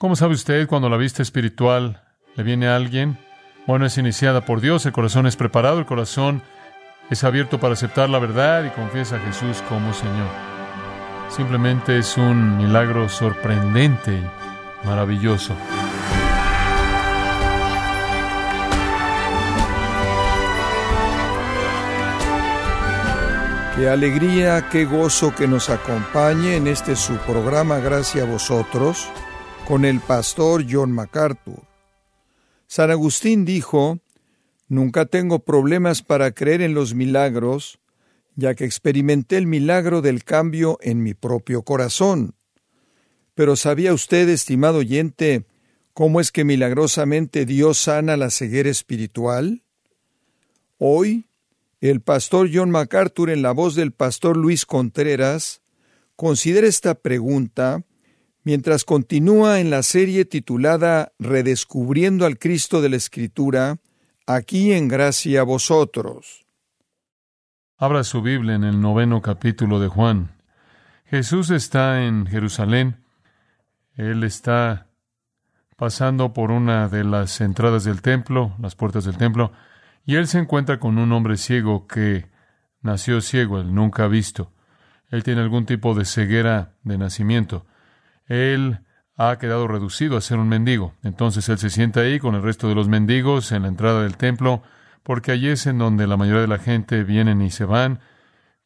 ¿Cómo sabe usted cuando la vista espiritual le viene a alguien? Bueno, es iniciada por Dios, el corazón es preparado, el corazón es abierto para aceptar la verdad y confiesa a Jesús como Señor. Simplemente es un milagro sorprendente y maravilloso. Qué alegría, qué gozo que nos acompañe en este su programa Gracias a vosotros con el pastor John MacArthur. San Agustín dijo, Nunca tengo problemas para creer en los milagros, ya que experimenté el milagro del cambio en mi propio corazón. Pero ¿sabía usted, estimado oyente, cómo es que milagrosamente Dios sana la ceguera espiritual? Hoy, el pastor John MacArthur, en la voz del pastor Luis Contreras, considera esta pregunta mientras continúa en la serie titulada Redescubriendo al Cristo de la Escritura, aquí en gracia a vosotros. Abra su Biblia en el noveno capítulo de Juan. Jesús está en Jerusalén. Él está pasando por una de las entradas del templo, las puertas del templo, y él se encuentra con un hombre ciego que nació ciego, él nunca ha visto. Él tiene algún tipo de ceguera de nacimiento él ha quedado reducido a ser un mendigo. Entonces él se sienta ahí con el resto de los mendigos en la entrada del templo, porque allí es en donde la mayoría de la gente vienen y se van,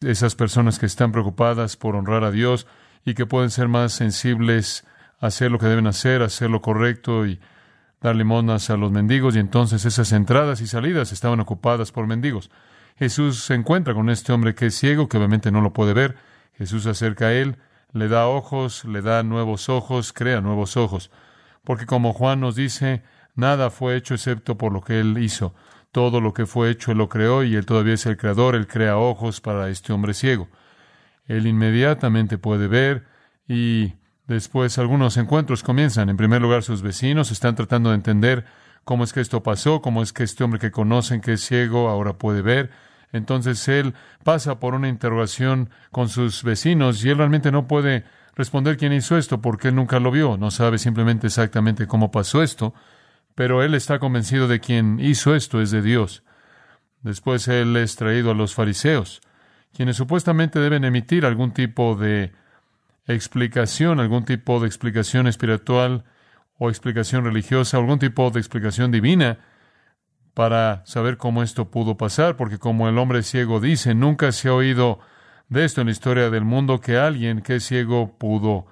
esas personas que están preocupadas por honrar a Dios y que pueden ser más sensibles a hacer lo que deben hacer, hacer lo correcto y dar limonas a los mendigos, y entonces esas entradas y salidas estaban ocupadas por mendigos. Jesús se encuentra con este hombre que es ciego, que obviamente no lo puede ver. Jesús se acerca a él, le da ojos, le da nuevos ojos, crea nuevos ojos. Porque como Juan nos dice, nada fue hecho excepto por lo que él hizo. Todo lo que fue hecho él lo creó y él todavía es el creador, él crea ojos para este hombre ciego. Él inmediatamente puede ver y después algunos encuentros comienzan. En primer lugar, sus vecinos están tratando de entender cómo es que esto pasó, cómo es que este hombre que conocen que es ciego ahora puede ver. Entonces él pasa por una interrogación con sus vecinos y él realmente no puede responder quién hizo esto porque él nunca lo vio, no sabe simplemente exactamente cómo pasó esto, pero él está convencido de quien hizo esto es de Dios. Después él es traído a los fariseos, quienes supuestamente deben emitir algún tipo de explicación, algún tipo de explicación espiritual o explicación religiosa, algún tipo de explicación divina para saber cómo esto pudo pasar, porque como el hombre ciego dice, nunca se ha oído de esto en la historia del mundo que alguien que es ciego pudo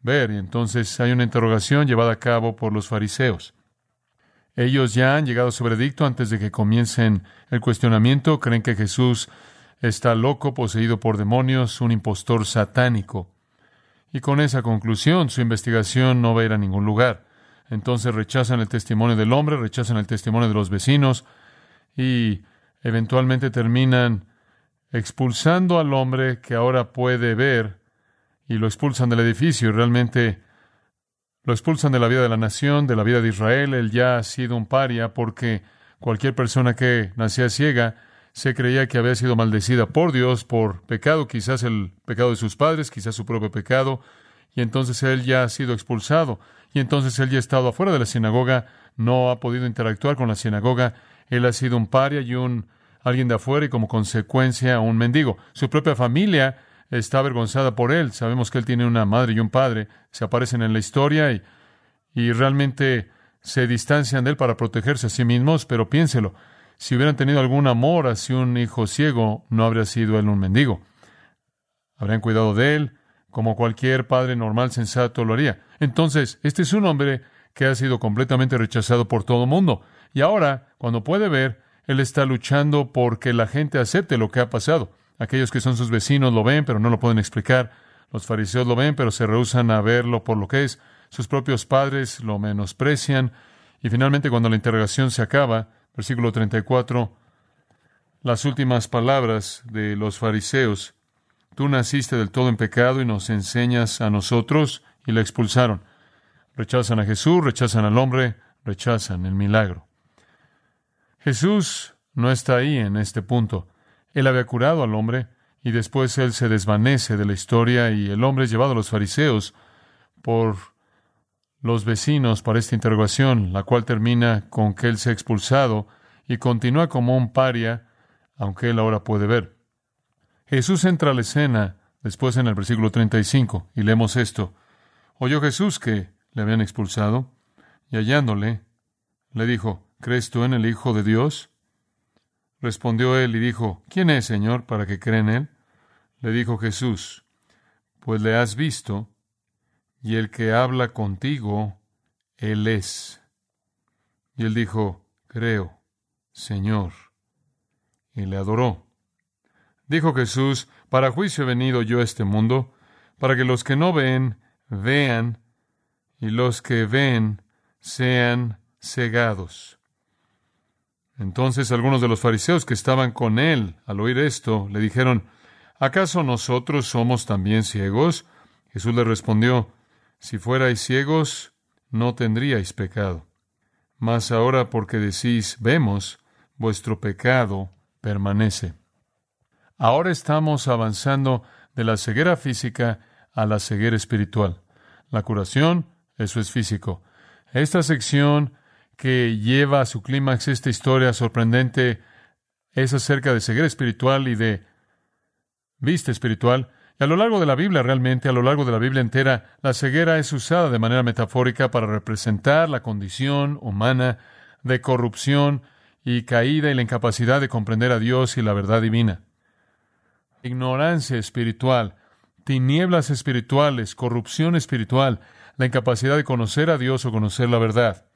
ver. Y entonces hay una interrogación llevada a cabo por los fariseos. Ellos ya han llegado a su veredicto antes de que comiencen el cuestionamiento. Creen que Jesús está loco, poseído por demonios, un impostor satánico. Y con esa conclusión su investigación no va a ir a ningún lugar. Entonces rechazan el testimonio del hombre, rechazan el testimonio de los vecinos y eventualmente terminan expulsando al hombre que ahora puede ver y lo expulsan del edificio. Y realmente lo expulsan de la vida de la nación, de la vida de Israel. Él ya ha sido un paria porque cualquier persona que nacía ciega se creía que había sido maldecida por Dios por pecado, quizás el pecado de sus padres, quizás su propio pecado, y entonces él ya ha sido expulsado y entonces él ya ha estado afuera de la sinagoga, no ha podido interactuar con la sinagoga, él ha sido un paria y un alguien de afuera y como consecuencia un mendigo. Su propia familia está avergonzada por él. Sabemos que él tiene una madre y un padre, se aparecen en la historia y, y realmente se distancian de él para protegerse a sí mismos, pero piénselo, si hubieran tenido algún amor hacia un hijo ciego, no habría sido él un mendigo. Habrían cuidado de él, como cualquier padre normal sensato lo haría. Entonces, este es un hombre que ha sido completamente rechazado por todo el mundo. Y ahora, cuando puede ver, él está luchando por que la gente acepte lo que ha pasado. Aquellos que son sus vecinos lo ven, pero no lo pueden explicar. Los fariseos lo ven, pero se rehusan a verlo por lo que es. Sus propios padres lo menosprecian. Y finalmente, cuando la interrogación se acaba, versículo 34, las últimas palabras de los fariseos Tú naciste del todo en pecado y nos enseñas a nosotros y la expulsaron. Rechazan a Jesús, rechazan al hombre, rechazan el milagro. Jesús no está ahí en este punto. Él había curado al hombre y después él se desvanece de la historia y el hombre es llevado a los fariseos por los vecinos para esta interrogación, la cual termina con que él sea expulsado y continúa como un paria, aunque él ahora puede ver. Jesús entra a la escena después en el versículo 35 y leemos esto. Oyó Jesús que le habían expulsado y hallándole, le dijo, ¿crees tú en el Hijo de Dios? Respondió él y dijo, ¿quién es, Señor, para que crea en él? Le dijo Jesús, pues le has visto, y el que habla contigo, él es. Y él dijo, creo, Señor, y le adoró. Dijo Jesús, para juicio he venido yo a este mundo, para que los que no ven, vean, y los que ven, sean cegados. Entonces algunos de los fariseos que estaban con él al oír esto le dijeron, ¿acaso nosotros somos también ciegos? Jesús le respondió, si fuerais ciegos, no tendríais pecado. Mas ahora porque decís, vemos, vuestro pecado permanece. Ahora estamos avanzando de la ceguera física a la ceguera espiritual. La curación, eso es físico. Esta sección que lleva a su clímax esta historia sorprendente es acerca de ceguera espiritual y de vista espiritual. Y a lo largo de la Biblia, realmente, a lo largo de la Biblia entera, la ceguera es usada de manera metafórica para representar la condición humana de corrupción y caída y la incapacidad de comprender a Dios y la verdad divina. Ignorancia espiritual, tinieblas espirituales, corrupción espiritual, la incapacidad de conocer a Dios o conocer la verdad.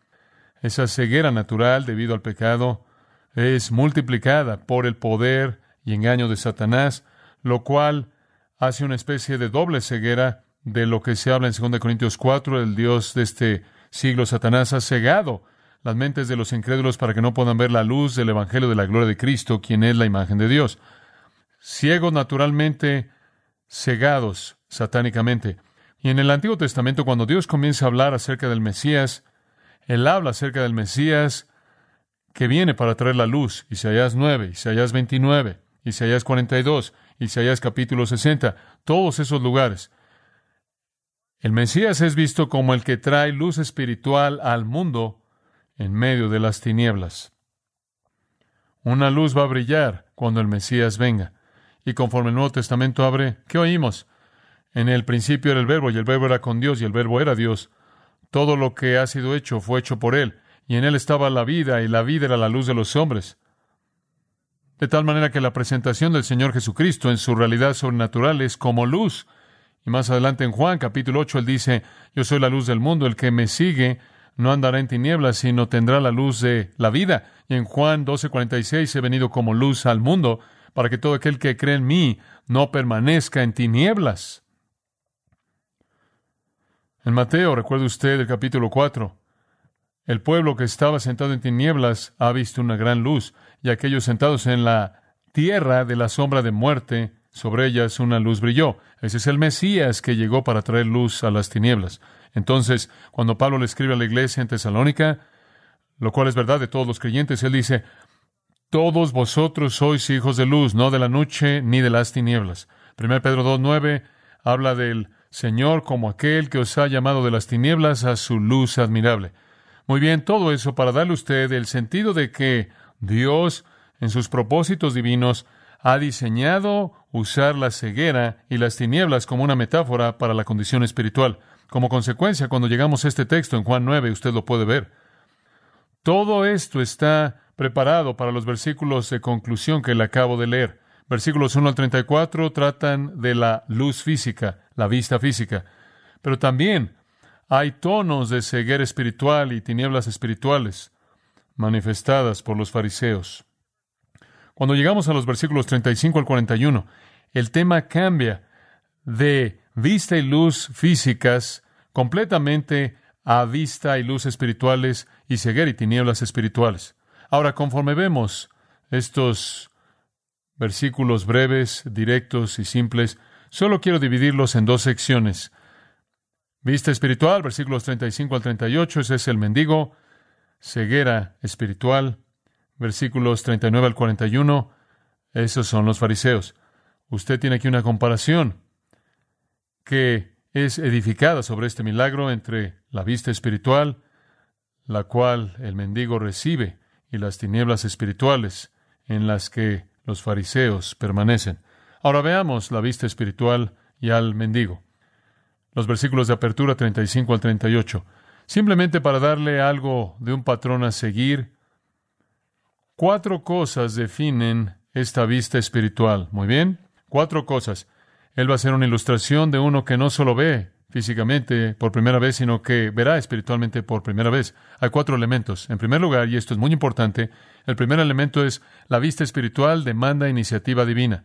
Esa ceguera natural debido al pecado es multiplicada por el poder y engaño de Satanás, lo cual hace una especie de doble ceguera de lo que se habla en 2 Corintios 4, el Dios de este siglo, Satanás, ha cegado las mentes de los incrédulos para que no puedan ver la luz del Evangelio de la gloria de Cristo, quien es la imagen de Dios. Ciegos naturalmente, cegados satánicamente. Y en el Antiguo Testamento, cuando Dios comienza a hablar acerca del Mesías, Él habla acerca del Mesías que viene para traer la luz. Isaías 9, Isaías 29, Isaías 42, Isaías capítulo 60, todos esos lugares. El Mesías es visto como el que trae luz espiritual al mundo en medio de las tinieblas. Una luz va a brillar cuando el Mesías venga. Y conforme el Nuevo Testamento abre, ¿qué oímos? En el principio era el verbo, y el verbo era con Dios, y el verbo era Dios. Todo lo que ha sido hecho fue hecho por Él, y en Él estaba la vida, y la vida era la luz de los hombres. De tal manera que la presentación del Señor Jesucristo en su realidad sobrenatural es como luz. Y más adelante en Juan capítulo 8 Él dice, Yo soy la luz del mundo, el que me sigue no andará en tinieblas, sino tendrá la luz de la vida. Y en Juan 12:46 he venido como luz al mundo, para que todo aquel que cree en mí no permanezca en tinieblas. En Mateo, recuerde usted el capítulo 4, el pueblo que estaba sentado en tinieblas ha visto una gran luz, y aquellos sentados en la tierra de la sombra de muerte, sobre ellas una luz brilló. Ese es el Mesías que llegó para traer luz a las tinieblas. Entonces, cuando Pablo le escribe a la iglesia en Tesalónica, lo cual es verdad de todos los creyentes, él dice, todos vosotros sois hijos de luz, no de la noche ni de las tinieblas. 1 Pedro 2.9 habla del Señor como aquel que os ha llamado de las tinieblas a su luz admirable. Muy bien, todo eso para darle a usted el sentido de que Dios, en sus propósitos divinos, ha diseñado usar la ceguera y las tinieblas como una metáfora para la condición espiritual. Como consecuencia, cuando llegamos a este texto en Juan 9, usted lo puede ver. Todo esto está preparado para los versículos de conclusión que le acabo de leer. Versículos 1 al 34 tratan de la luz física, la vista física, pero también hay tonos de ceguera espiritual y tinieblas espirituales manifestadas por los fariseos. Cuando llegamos a los versículos 35 al 41, el tema cambia de vista y luz físicas completamente a vista y luz espirituales y ceguera y tinieblas espirituales. Ahora, conforme vemos estos versículos breves, directos y simples, solo quiero dividirlos en dos secciones. Vista espiritual, versículos 35 al 38, ese es el mendigo. Ceguera espiritual, versículos 39 al 41, esos son los fariseos. Usted tiene aquí una comparación que es edificada sobre este milagro entre la vista espiritual, la cual el mendigo recibe, y las tinieblas espirituales en las que los fariseos permanecen. Ahora veamos la vista espiritual y al mendigo. Los versículos de apertura 35 al 38. Simplemente para darle algo de un patrón a seguir, cuatro cosas definen esta vista espiritual. Muy bien, cuatro cosas. Él va a ser una ilustración de uno que no solo ve físicamente por primera vez, sino que verá espiritualmente por primera vez. Hay cuatro elementos. En primer lugar, y esto es muy importante, el primer elemento es la vista espiritual demanda iniciativa divina.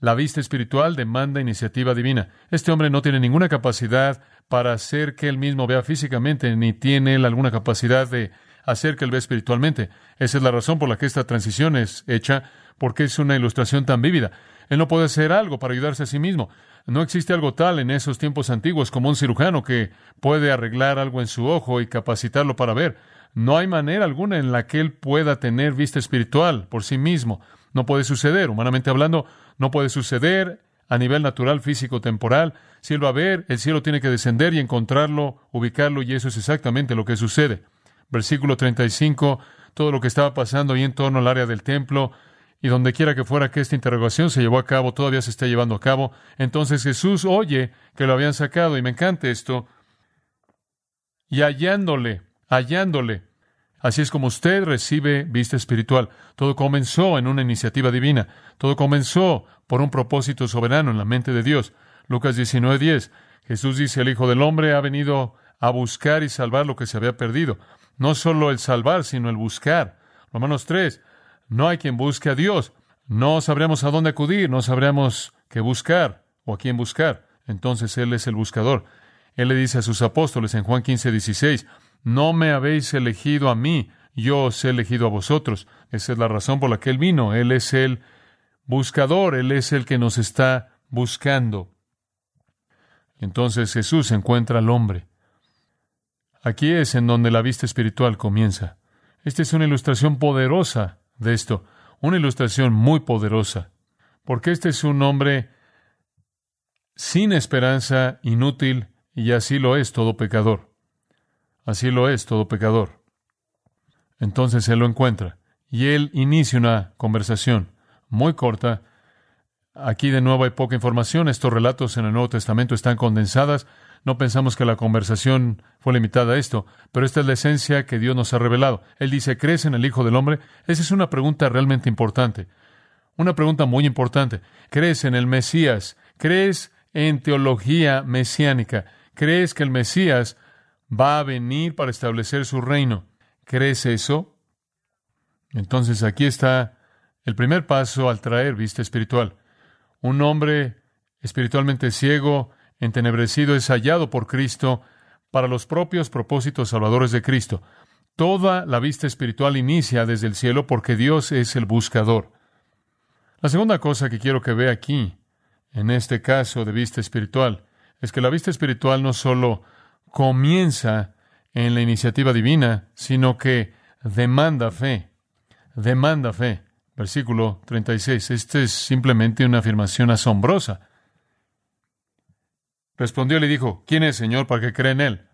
La vista espiritual demanda iniciativa divina. Este hombre no tiene ninguna capacidad para hacer que él mismo vea físicamente, ni tiene él alguna capacidad de hacer que él vea espiritualmente. Esa es la razón por la que esta transición es hecha, porque es una ilustración tan vívida. Él no puede hacer algo para ayudarse a sí mismo. No existe algo tal en esos tiempos antiguos como un cirujano que puede arreglar algo en su ojo y capacitarlo para ver. No hay manera alguna en la que él pueda tener vista espiritual por sí mismo. No puede suceder, humanamente hablando, no puede suceder a nivel natural, físico, temporal. Si él va a ver, el cielo tiene que descender y encontrarlo, ubicarlo, y eso es exactamente lo que sucede. Versículo 35, todo lo que estaba pasando ahí en torno al área del templo, y donde quiera que fuera que esta interrogación se llevó a cabo, todavía se está llevando a cabo. Entonces Jesús oye que lo habían sacado, y me encanta esto, y hallándole, hallándole. Así es como usted recibe vista espiritual. Todo comenzó en una iniciativa divina. Todo comenzó por un propósito soberano en la mente de Dios. Lucas 19:10. Jesús dice, el Hijo del Hombre ha venido a buscar y salvar lo que se había perdido. No solo el salvar, sino el buscar. Romanos 3. No hay quien busque a Dios. No sabremos a dónde acudir, no sabremos qué buscar o a quién buscar. Entonces Él es el buscador. Él le dice a sus apóstoles en Juan 15, 16, no me habéis elegido a mí, yo os he elegido a vosotros. Esa es la razón por la que Él vino. Él es el buscador, Él es el que nos está buscando. Entonces Jesús encuentra al hombre. Aquí es en donde la vista espiritual comienza. Esta es una ilustración poderosa de esto, una ilustración muy poderosa, porque este es un hombre sin esperanza, inútil, y así lo es todo pecador. Así lo es todo pecador. Entonces él lo encuentra y él inicia una conversación muy corta. Aquí de nuevo hay poca información. Estos relatos en el Nuevo Testamento están condensadas. No pensamos que la conversación fue limitada a esto, pero esta es la esencia que Dios nos ha revelado. Él dice, ¿crees en el Hijo del Hombre? Esa es una pregunta realmente importante. Una pregunta muy importante. ¿Crees en el Mesías? ¿Crees en teología mesiánica? ¿Crees que el Mesías va a venir para establecer su reino? ¿Crees eso? Entonces aquí está el primer paso al traer vista espiritual. Un hombre espiritualmente ciego entenebrecido es hallado por Cristo para los propios propósitos salvadores de Cristo. Toda la vista espiritual inicia desde el cielo porque Dios es el buscador. La segunda cosa que quiero que vea aquí, en este caso de vista espiritual, es que la vista espiritual no solo comienza en la iniciativa divina, sino que demanda fe. Demanda fe. Versículo 36. Esta es simplemente una afirmación asombrosa. Respondió y le dijo, ¿quién es, Señor, para que cree en él?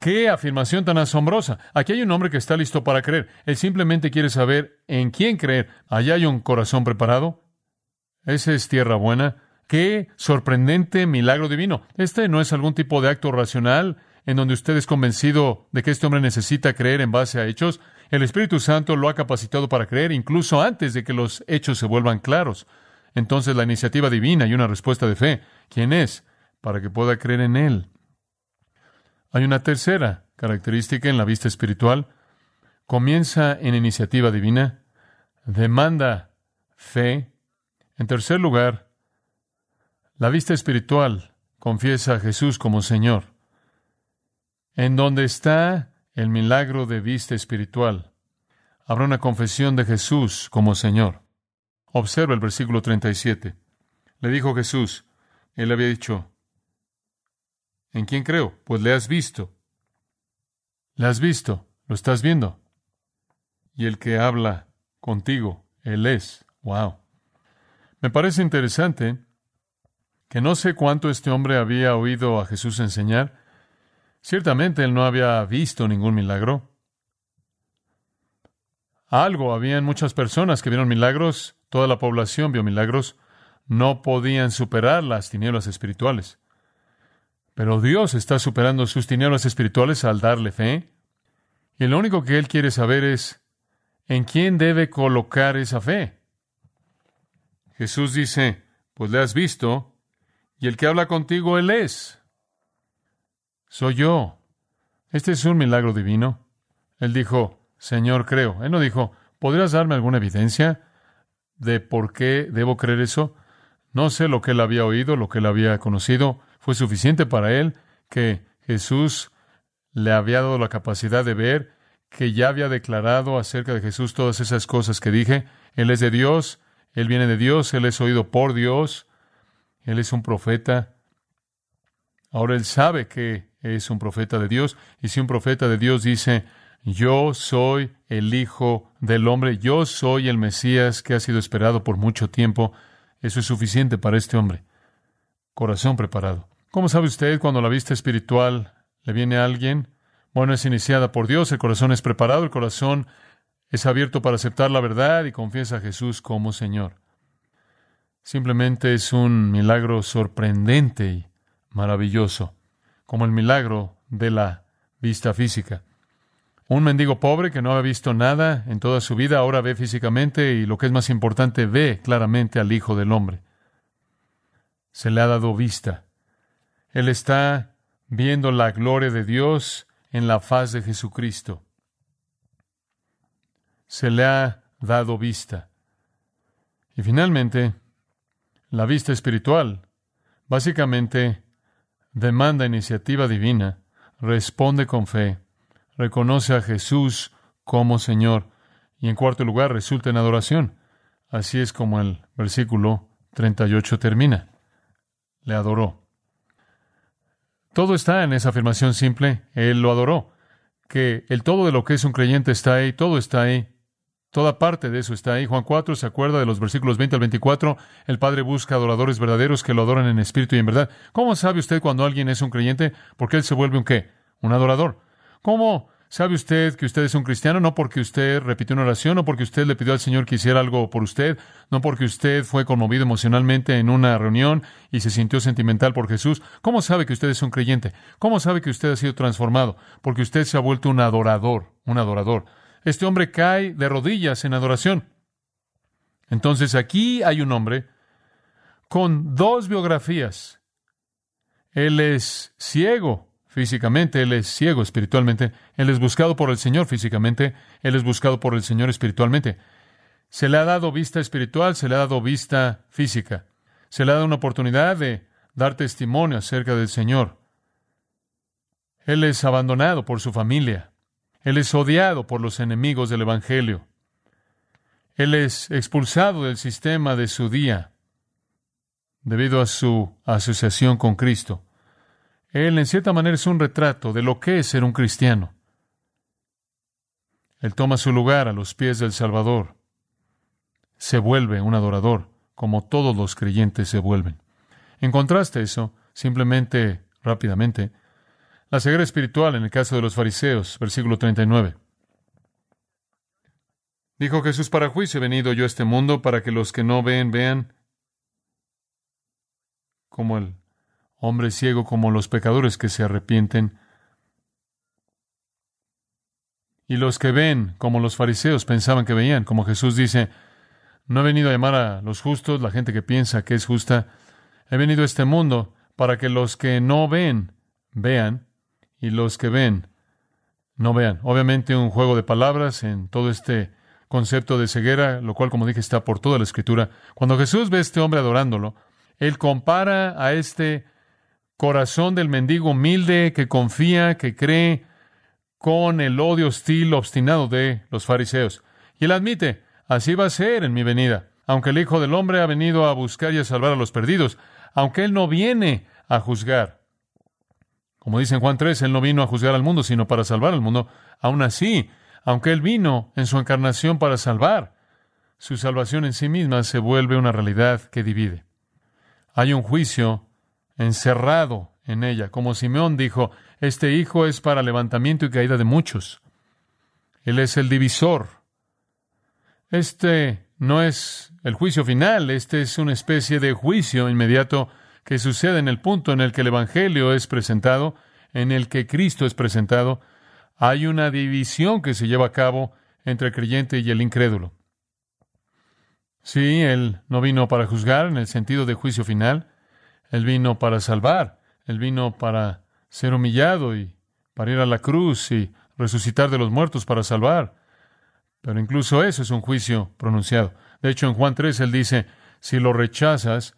¡Qué afirmación tan asombrosa! Aquí hay un hombre que está listo para creer. Él simplemente quiere saber en quién creer. Allá hay un corazón preparado. Esa es tierra buena. ¡Qué sorprendente milagro divino! Este no es algún tipo de acto racional en donde usted es convencido de que este hombre necesita creer en base a hechos. El Espíritu Santo lo ha capacitado para creer incluso antes de que los hechos se vuelvan claros. Entonces la iniciativa divina y una respuesta de fe. ¿Quién es? para que pueda creer en Él. Hay una tercera característica en la vista espiritual. Comienza en iniciativa divina, demanda fe. En tercer lugar, la vista espiritual confiesa a Jesús como Señor. En donde está el milagro de vista espiritual, habrá una confesión de Jesús como Señor. Observa el versículo 37. Le dijo Jesús, él había dicho, ¿En quién creo? Pues le has visto. Le has visto, lo estás viendo. Y el que habla contigo, Él es. Wow. Me parece interesante que no sé cuánto este hombre había oído a Jesús enseñar. Ciertamente él no había visto ningún milagro. Algo, habían muchas personas que vieron milagros, toda la población vio milagros, no podían superar las tinieblas espirituales. Pero Dios está superando sus tinieblas espirituales al darle fe. Y lo único que Él quiere saber es en quién debe colocar esa fe. Jesús dice, pues le has visto, y el que habla contigo, Él es. Soy yo. Este es un milagro divino. Él dijo, Señor, creo. Él no dijo, ¿podrías darme alguna evidencia de por qué debo creer eso? No sé lo que él había oído, lo que él había conocido. Fue suficiente para él que Jesús le había dado la capacidad de ver, que ya había declarado acerca de Jesús todas esas cosas que dije. Él es de Dios, él viene de Dios, él es oído por Dios, él es un profeta. Ahora él sabe que es un profeta de Dios, y si un profeta de Dios dice, yo soy el Hijo del Hombre, yo soy el Mesías que ha sido esperado por mucho tiempo, eso es suficiente para este hombre. Corazón preparado. ¿Cómo sabe usted cuando la vista espiritual le viene a alguien? Bueno, es iniciada por Dios, el corazón es preparado, el corazón es abierto para aceptar la verdad y confiesa a Jesús como Señor. Simplemente es un milagro sorprendente y maravilloso, como el milagro de la vista física. Un mendigo pobre que no había visto nada en toda su vida, ahora ve físicamente y lo que es más importante, ve claramente al Hijo del Hombre. Se le ha dado vista. Él está viendo la gloria de Dios en la faz de Jesucristo. Se le ha dado vista. Y finalmente, la vista espiritual básicamente demanda iniciativa divina, responde con fe reconoce a Jesús como Señor y en cuarto lugar resulta en adoración. Así es como el versículo 38 termina. Le adoró. Todo está en esa afirmación simple. Él lo adoró. Que el todo de lo que es un creyente está ahí, todo está ahí. Toda parte de eso está ahí. Juan 4 se acuerda de los versículos 20 al 24. El Padre busca adoradores verdaderos que lo adoran en espíritu y en verdad. ¿Cómo sabe usted cuando alguien es un creyente? Porque él se vuelve un qué? Un adorador. ¿Cómo sabe usted que usted es un cristiano? No porque usted repitió una oración, no porque usted le pidió al Señor que hiciera algo por usted, no porque usted fue conmovido emocionalmente en una reunión y se sintió sentimental por Jesús. ¿Cómo sabe que usted es un creyente? ¿Cómo sabe que usted ha sido transformado? Porque usted se ha vuelto un adorador, un adorador. Este hombre cae de rodillas en adoración. Entonces aquí hay un hombre con dos biografías. Él es ciego físicamente, Él es ciego espiritualmente, Él es buscado por el Señor físicamente, Él es buscado por el Señor espiritualmente. Se le ha dado vista espiritual, se le ha dado vista física, se le ha dado una oportunidad de dar testimonio acerca del Señor. Él es abandonado por su familia, Él es odiado por los enemigos del Evangelio, Él es expulsado del sistema de su día debido a su asociación con Cristo. Él, en cierta manera, es un retrato de lo que es ser un cristiano. Él toma su lugar a los pies del Salvador. Se vuelve un adorador, como todos los creyentes se vuelven. En contraste a eso, simplemente, rápidamente, la ceguera espiritual en el caso de los fariseos, versículo 39. Dijo Jesús, para juicio he venido yo a este mundo, para que los que no ven vean, como el hombre ciego como los pecadores que se arrepienten, y los que ven como los fariseos pensaban que veían, como Jesús dice, no he venido a llamar a los justos, la gente que piensa que es justa, he venido a este mundo para que los que no ven vean y los que ven no vean. Obviamente un juego de palabras en todo este concepto de ceguera, lo cual, como dije, está por toda la escritura. Cuando Jesús ve a este hombre adorándolo, él compara a este corazón del mendigo humilde que confía, que cree, con el odio hostil, obstinado de los fariseos. Y él admite, así va a ser en mi venida. Aunque el Hijo del Hombre ha venido a buscar y a salvar a los perdidos, aunque Él no viene a juzgar. Como dice en Juan 3, Él no vino a juzgar al mundo, sino para salvar al mundo. Aún así, aunque Él vino en su encarnación para salvar, su salvación en sí misma se vuelve una realidad que divide. Hay un juicio encerrado en ella. Como Simeón dijo, este hijo es para levantamiento y caída de muchos. Él es el divisor. Este no es el juicio final, este es una especie de juicio inmediato que sucede en el punto en el que el Evangelio es presentado, en el que Cristo es presentado. Hay una división que se lleva a cabo entre el creyente y el incrédulo. Sí, Él no vino para juzgar en el sentido de juicio final, Él vino para salvar, Él vino para ser humillado y para ir a la cruz y resucitar de los muertos para salvar. Pero incluso eso es un juicio pronunciado. De hecho, en Juan 3 Él dice, si lo rechazas,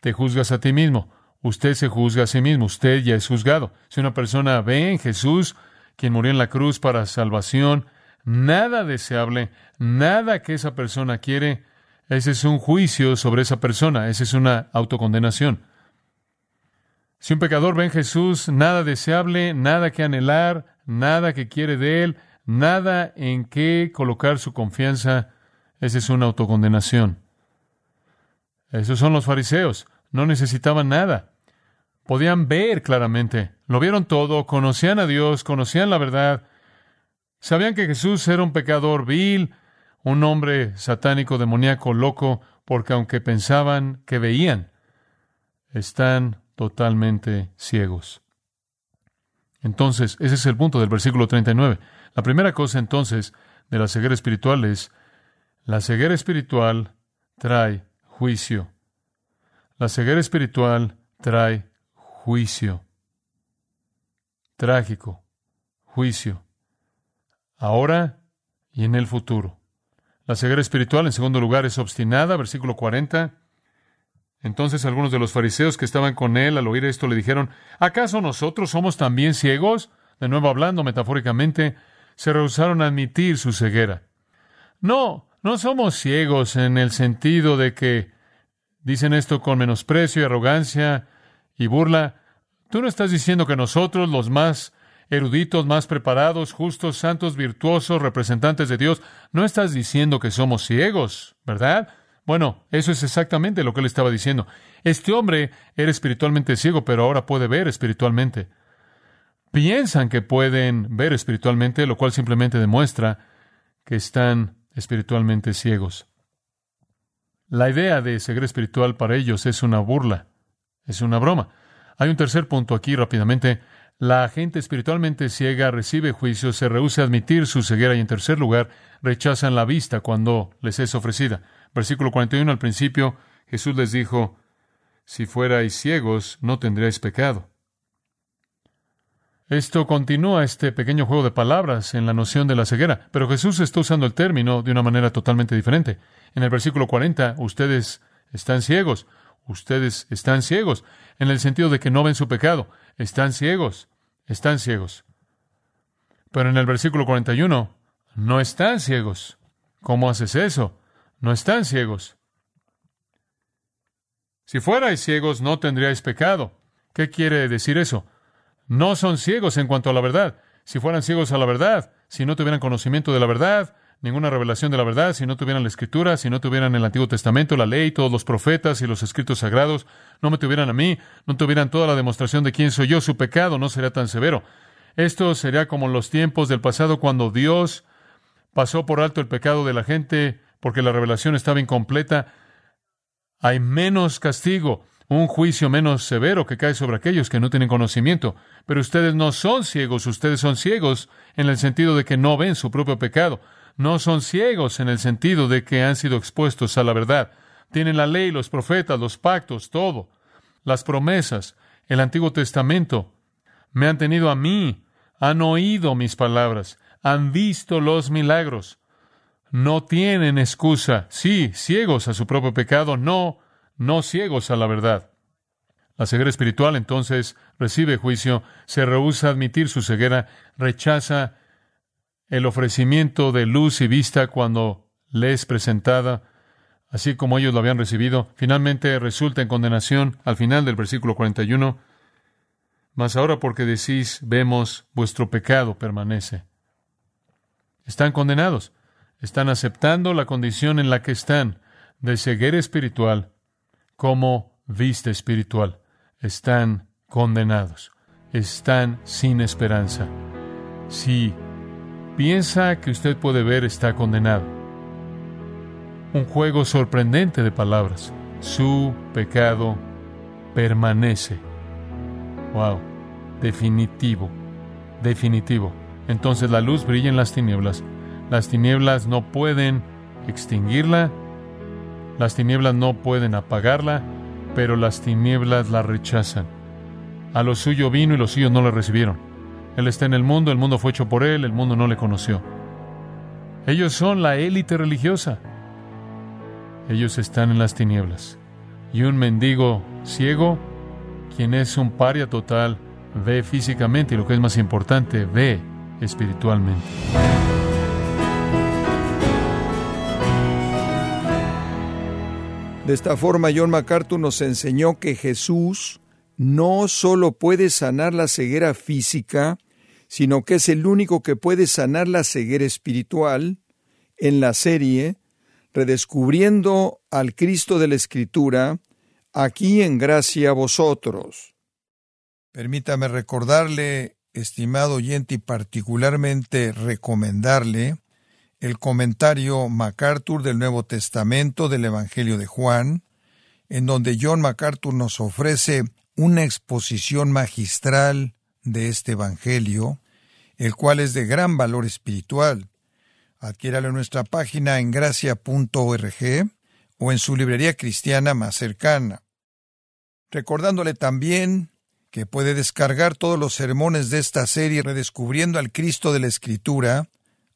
te juzgas a ti mismo. Usted se juzga a sí mismo, usted ya es juzgado. Si una persona ve en Jesús, quien murió en la cruz para salvación, nada deseable, nada que esa persona quiere, ese es un juicio sobre esa persona, esa es una autocondenación. Si un pecador ve en Jesús nada deseable, nada que anhelar, nada que quiere de él, nada en qué colocar su confianza, esa es una autocondenación. Esos son los fariseos. No necesitaban nada. Podían ver claramente. Lo vieron todo, conocían a Dios, conocían la verdad. Sabían que Jesús era un pecador vil, un hombre satánico, demoníaco, loco, porque aunque pensaban que veían, están totalmente ciegos. Entonces, ese es el punto del versículo 39. La primera cosa entonces de la ceguera espiritual es, la ceguera espiritual trae juicio. La ceguera espiritual trae juicio. Trágico, juicio. Ahora y en el futuro. La ceguera espiritual, en segundo lugar, es obstinada, versículo 40. Entonces algunos de los fariseos que estaban con él al oír esto le dijeron, ¿acaso nosotros somos también ciegos? De nuevo hablando metafóricamente, se rehusaron a admitir su ceguera. No, no somos ciegos en el sentido de que dicen esto con menosprecio y arrogancia y burla. Tú no estás diciendo que nosotros, los más eruditos, más preparados, justos, santos, virtuosos, representantes de Dios, no estás diciendo que somos ciegos, ¿verdad? Bueno, eso es exactamente lo que él estaba diciendo. Este hombre era espiritualmente ciego, pero ahora puede ver espiritualmente. Piensan que pueden ver espiritualmente, lo cual simplemente demuestra que están espiritualmente ciegos. La idea de ceguera espiritual para ellos es una burla, es una broma. Hay un tercer punto aquí rápidamente. La gente espiritualmente ciega recibe juicio, se rehúsa a admitir su ceguera y en tercer lugar rechazan la vista cuando les es ofrecida. Versículo 41 al principio Jesús les dijo, si fuerais ciegos no tendríais pecado. Esto continúa este pequeño juego de palabras en la noción de la ceguera, pero Jesús está usando el término de una manera totalmente diferente. En el versículo 40, ustedes están ciegos, ustedes están ciegos, en el sentido de que no ven su pecado. Están ciegos, están ciegos. Pero en el versículo 41, no están ciegos. ¿Cómo haces eso? No están ciegos. Si fuerais ciegos, no tendríais pecado. ¿Qué quiere decir eso? No son ciegos en cuanto a la verdad. Si fueran ciegos a la verdad, si no tuvieran conocimiento de la verdad, ninguna revelación de la verdad, si no tuvieran la escritura, si no tuvieran el Antiguo Testamento, la ley, todos los profetas y los escritos sagrados, no me tuvieran a mí, no tuvieran toda la demostración de quién soy yo, su pecado no sería tan severo. Esto sería como los tiempos del pasado cuando Dios pasó por alto el pecado de la gente porque la revelación estaba incompleta. Hay menos castigo, un juicio menos severo que cae sobre aquellos que no tienen conocimiento. Pero ustedes no son ciegos, ustedes son ciegos en el sentido de que no ven su propio pecado no son ciegos en el sentido de que han sido expuestos a la verdad. Tienen la ley, los profetas, los pactos, todo, las promesas, el Antiguo Testamento. Me han tenido a mí, han oído mis palabras, han visto los milagros. No tienen excusa. Sí, ciegos a su propio pecado, no, no ciegos a la verdad. La ceguera espiritual entonces recibe juicio, se rehúsa a admitir su ceguera, rechaza el ofrecimiento de luz y vista cuando le es presentada, así como ellos lo habían recibido, finalmente resulta en condenación al final del versículo 41. Mas ahora porque decís, vemos, vuestro pecado permanece. Están condenados, están aceptando la condición en la que están de ceguera espiritual como vista espiritual. Están condenados. Están sin esperanza. Si piensa que usted puede ver, está condenado. Un juego sorprendente de palabras. Su pecado permanece. Wow, definitivo, definitivo. Entonces la luz brilla en las tinieblas. Las tinieblas no pueden extinguirla, las tinieblas no pueden apagarla, pero las tinieblas la rechazan. A lo suyo vino y los suyos no le recibieron. Él está en el mundo, el mundo fue hecho por él, el mundo no le conoció. Ellos son la élite religiosa. Ellos están en las tinieblas. Y un mendigo ciego, quien es un paria total, ve físicamente y lo que es más importante, ve espiritualmente. De esta forma, John MacArthur nos enseñó que Jesús no solo puede sanar la ceguera física, sino que es el único que puede sanar la ceguera espiritual en la serie Redescubriendo al Cristo de la Escritura, aquí en gracia a vosotros. Permítame recordarle, estimado oyente, y particularmente recomendarle el comentario MacArthur del Nuevo Testamento del Evangelio de Juan, en donde John MacArthur nos ofrece una exposición magistral de este Evangelio, el cual es de gran valor espiritual. Adquiéralo en nuestra página en gracia.org o en su librería cristiana más cercana. Recordándole también que puede descargar todos los sermones de esta serie redescubriendo al Cristo de la Escritura,